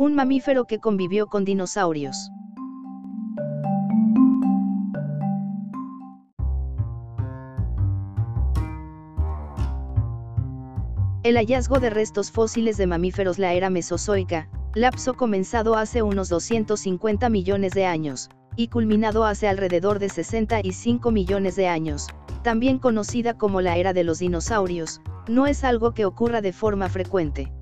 Un mamífero que convivió con dinosaurios. El hallazgo de restos fósiles de mamíferos la era mesozoica, lapso comenzado hace unos 250 millones de años, y culminado hace alrededor de 65 millones de años, también conocida como la era de los dinosaurios, no es algo que ocurra de forma frecuente.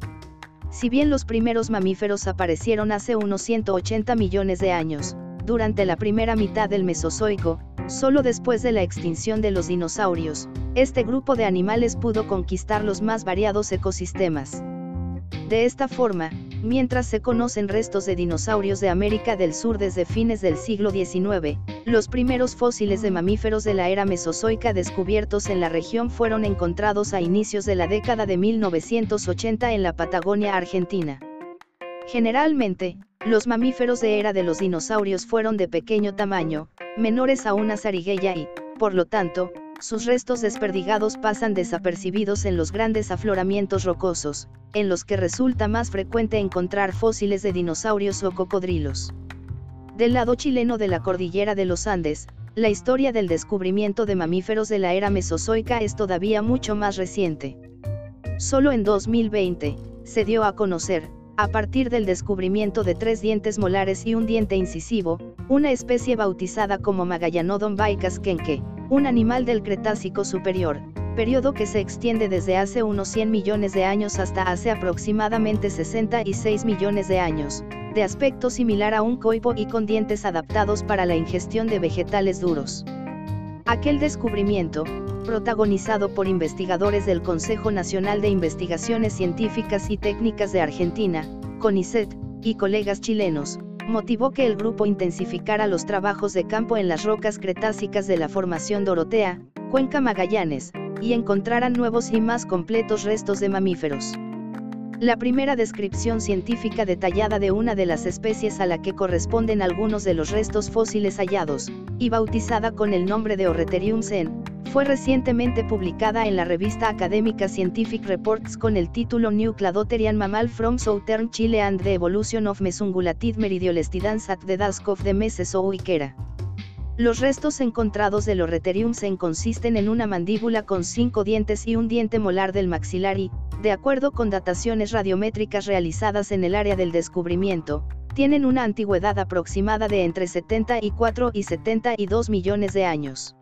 Si bien los primeros mamíferos aparecieron hace unos 180 millones de años, durante la primera mitad del Mesozoico, solo después de la extinción de los dinosaurios, este grupo de animales pudo conquistar los más variados ecosistemas. De esta forma, mientras se conocen restos de dinosaurios de América del Sur desde fines del siglo XIX, los primeros fósiles de mamíferos de la era mesozoica descubiertos en la región fueron encontrados a inicios de la década de 1980 en la Patagonia Argentina. Generalmente, los mamíferos de era de los dinosaurios fueron de pequeño tamaño, menores a una zarigueya y, por lo tanto, sus restos desperdigados pasan desapercibidos en los grandes afloramientos rocosos, en los que resulta más frecuente encontrar fósiles de dinosaurios o cocodrilos. Del lado chileno de la cordillera de los Andes, la historia del descubrimiento de mamíferos de la era mesozoica es todavía mucho más reciente. Solo en 2020, se dio a conocer, a partir del descubrimiento de tres dientes molares y un diente incisivo, una especie bautizada como Magallanodon baikaskenke, un animal del Cretácico superior, periodo que se extiende desde hace unos 100 millones de años hasta hace aproximadamente 66 millones de años, de aspecto similar a un coipo y con dientes adaptados para la ingestión de vegetales duros. Aquel descubrimiento, protagonizado por investigadores del Consejo Nacional de Investigaciones Científicas y Técnicas de Argentina, CONICET, y colegas chilenos, motivó que el grupo intensificara los trabajos de campo en las rocas cretácicas de la formación Dorotea, Cuenca Magallanes, y encontraran nuevos y más completos restos de mamíferos. La primera descripción científica detallada de una de las especies a la que corresponden algunos de los restos fósiles hallados, y bautizada con el nombre de Orreterium sen, fue recientemente publicada en la revista académica Scientific Reports con el título New Cladotherian Mammal from Southern Chile and the Evolution of Mesungulated Meridiolestidans at the Dusk of the Mesozoic Los restos encontrados del Orreterium sen consisten en una mandíbula con cinco dientes y un diente molar del maxilar y, de acuerdo con dataciones radiométricas realizadas en el área del descubrimiento, tienen una antigüedad aproximada de entre 74 y 72 millones de años.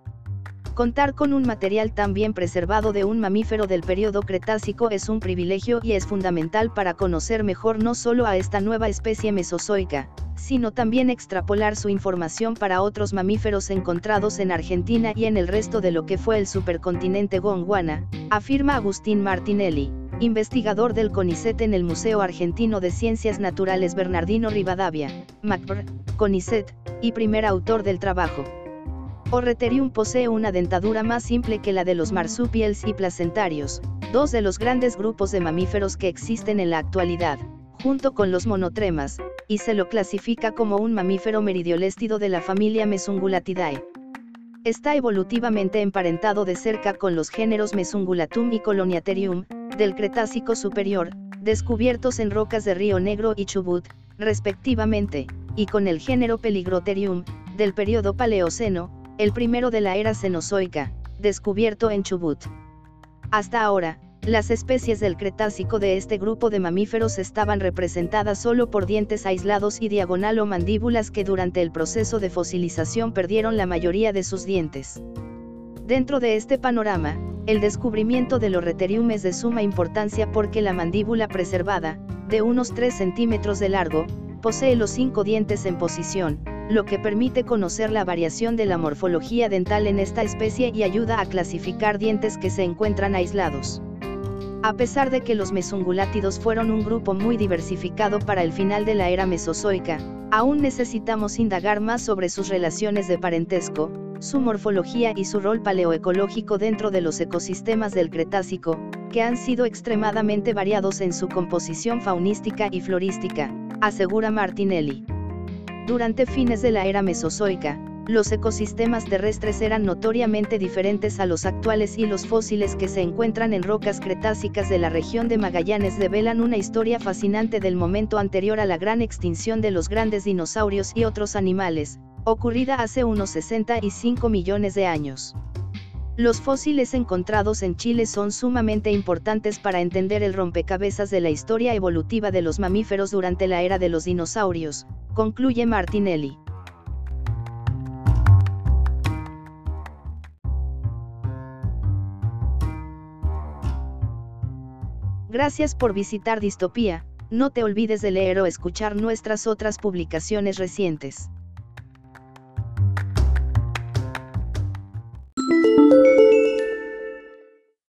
Contar con un material tan bien preservado de un mamífero del periodo Cretácico es un privilegio y es fundamental para conocer mejor no solo a esta nueva especie mesozoica, sino también extrapolar su información para otros mamíferos encontrados en Argentina y en el resto de lo que fue el supercontinente Gondwana, afirma Agustín Martinelli, investigador del CONICET en el Museo Argentino de Ciencias Naturales Bernardino Rivadavia, MacBr, CONICET, y primer autor del trabajo. Orreterium posee una dentadura más simple que la de los marsupials y placentarios, dos de los grandes grupos de mamíferos que existen en la actualidad, junto con los monotremas, y se lo clasifica como un mamífero meridioléstido de la familia Mesungulatidae. Está evolutivamente emparentado de cerca con los géneros Mesungulatum y Coloniaterium, del Cretácico superior, descubiertos en rocas de Río Negro y Chubut, respectivamente, y con el género Peligroterium, del periodo Paleoceno, el primero de la era Cenozoica, descubierto en Chubut. Hasta ahora, las especies del Cretácico de este grupo de mamíferos estaban representadas solo por dientes aislados y diagonal o mandíbulas que durante el proceso de fosilización perdieron la mayoría de sus dientes. Dentro de este panorama, el descubrimiento del Orreterium es de suma importancia porque la mandíbula preservada, de unos 3 centímetros de largo, posee los cinco dientes en posición, lo que permite conocer la variación de la morfología dental en esta especie y ayuda a clasificar dientes que se encuentran aislados. A pesar de que los mesungulátidos fueron un grupo muy diversificado para el final de la era mesozoica, aún necesitamos indagar más sobre sus relaciones de parentesco, su morfología y su rol paleoecológico dentro de los ecosistemas del Cretácico, que han sido extremadamente variados en su composición faunística y florística, asegura Martinelli. Durante fines de la era mesozoica, los ecosistemas terrestres eran notoriamente diferentes a los actuales y los fósiles que se encuentran en rocas cretácicas de la región de Magallanes develan una historia fascinante del momento anterior a la gran extinción de los grandes dinosaurios y otros animales, ocurrida hace unos 65 millones de años. Los fósiles encontrados en Chile son sumamente importantes para entender el rompecabezas de la historia evolutiva de los mamíferos durante la era de los dinosaurios, concluye Martinelli. Gracias por visitar Distopía, no te olvides de leer o escuchar nuestras otras publicaciones recientes.